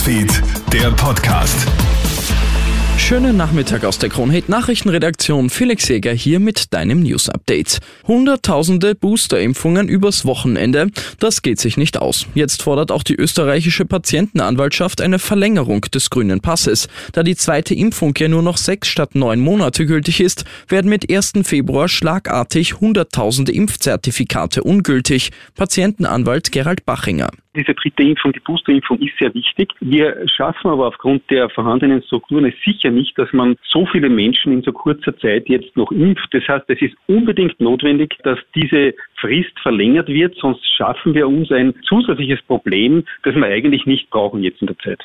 Newsfeed, der Podcast. Schönen Nachmittag aus der Kronhit Nachrichtenredaktion. Felix Jäger hier mit deinem News Update. Hunderttausende Boosterimpfungen übers Wochenende. Das geht sich nicht aus. Jetzt fordert auch die österreichische Patientenanwaltschaft eine Verlängerung des grünen Passes. Da die zweite Impfung ja nur noch sechs statt neun Monate gültig ist, werden mit 1. Februar schlagartig hunderttausende Impfzertifikate ungültig. Patientenanwalt Gerald Bachinger. Diese dritte Impfung, die Boosterimpfung, ist sehr wichtig. Wir schaffen aber aufgrund der vorhandenen Strukturen es sicher nicht, dass man so viele Menschen in so kurzer Zeit jetzt noch impft. Das heißt, es ist unbedingt notwendig, dass diese Frist verlängert wird, sonst schaffen wir uns ein zusätzliches Problem, das wir eigentlich nicht brauchen jetzt in der Zeit.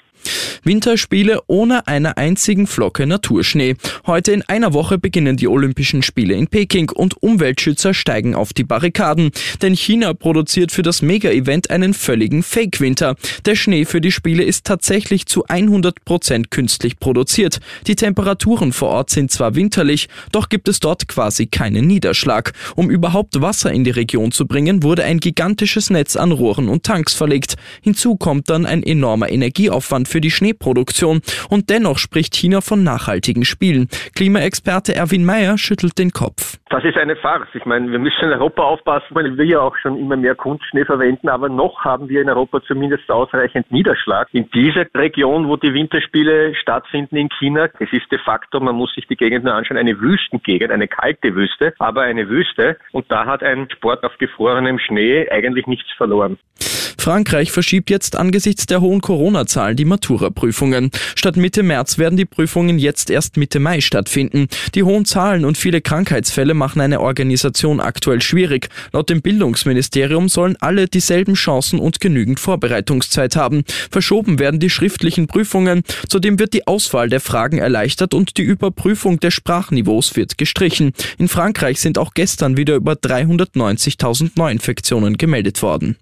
Winterspiele ohne einer einzigen Flocke Naturschnee. Heute in einer Woche beginnen die Olympischen Spiele in Peking und Umweltschützer steigen auf die Barrikaden. Denn China produziert für das Mega-Event einen völligen Fake-Winter. Der Schnee für die Spiele ist tatsächlich zu 100 Prozent künstlich produziert. Die Temperaturen vor Ort sind zwar winterlich, doch gibt es dort quasi keinen Niederschlag. Um überhaupt Wasser in die Region zu bringen, wurde ein gigantisches Netz an Rohren und Tanks verlegt. Hinzu kommt dann ein enormer Energieaufwand für die Schneeproduktion. Und dennoch spricht China von nachhaltigen Spielen. Klimaexperte Erwin Mayer schüttelt den Kopf. Das ist eine Farce. Ich meine, wir müssen in Europa aufpassen, weil wir ja auch schon immer mehr Kunstschnee verwenden, aber noch haben wir in Europa zumindest ausreichend Niederschlag. In dieser Region, wo die Winterspiele stattfinden in China, es ist de facto, man muss sich die Gegend nur anschauen, eine Wüstengegend, eine kalte Wüste, aber eine Wüste. Und da hat ein Sport auf gefrorenem Schnee eigentlich nichts verloren. Frankreich verschiebt jetzt angesichts der hohen Corona-Zahlen die Matura-Prüfungen. Statt Mitte März werden die Prüfungen jetzt erst Mitte Mai stattfinden. Die hohen Zahlen und viele Krankheitsfälle machen eine Organisation aktuell schwierig. Laut dem Bildungsministerium sollen alle dieselben Chancen und genügend Vorbereitungszeit haben. Verschoben werden die schriftlichen Prüfungen. Zudem wird die Auswahl der Fragen erleichtert und die Überprüfung der Sprachniveaus wird gestrichen. In Frankreich sind auch gestern wieder über 390.000 Neuinfektionen gemeldet worden.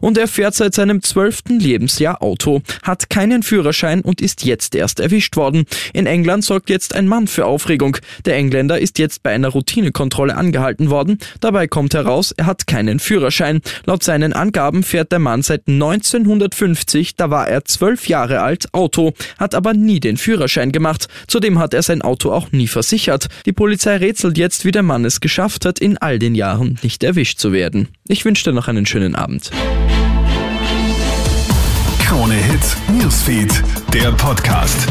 Und er fährt seit seinem zwölften Lebensjahr Auto, hat keinen Führerschein und ist jetzt erst erwischt worden. In England sorgt jetzt ein Mann für Aufregung. Der Engländer ist jetzt bei einer Routinekontrolle angehalten worden. Dabei kommt heraus, er hat keinen Führerschein. Laut seinen Angaben fährt der Mann seit 1950, da war er zwölf Jahre alt, Auto, hat aber nie den Führerschein gemacht. Zudem hat er sein Auto auch nie versichert. Die Polizei rätselt jetzt, wie der Mann es geschafft hat, in all den Jahren nicht erwischt zu werden. Ich wünsche dir noch einen schönen Abend. Krone Hits, Newsfeed, der Podcast.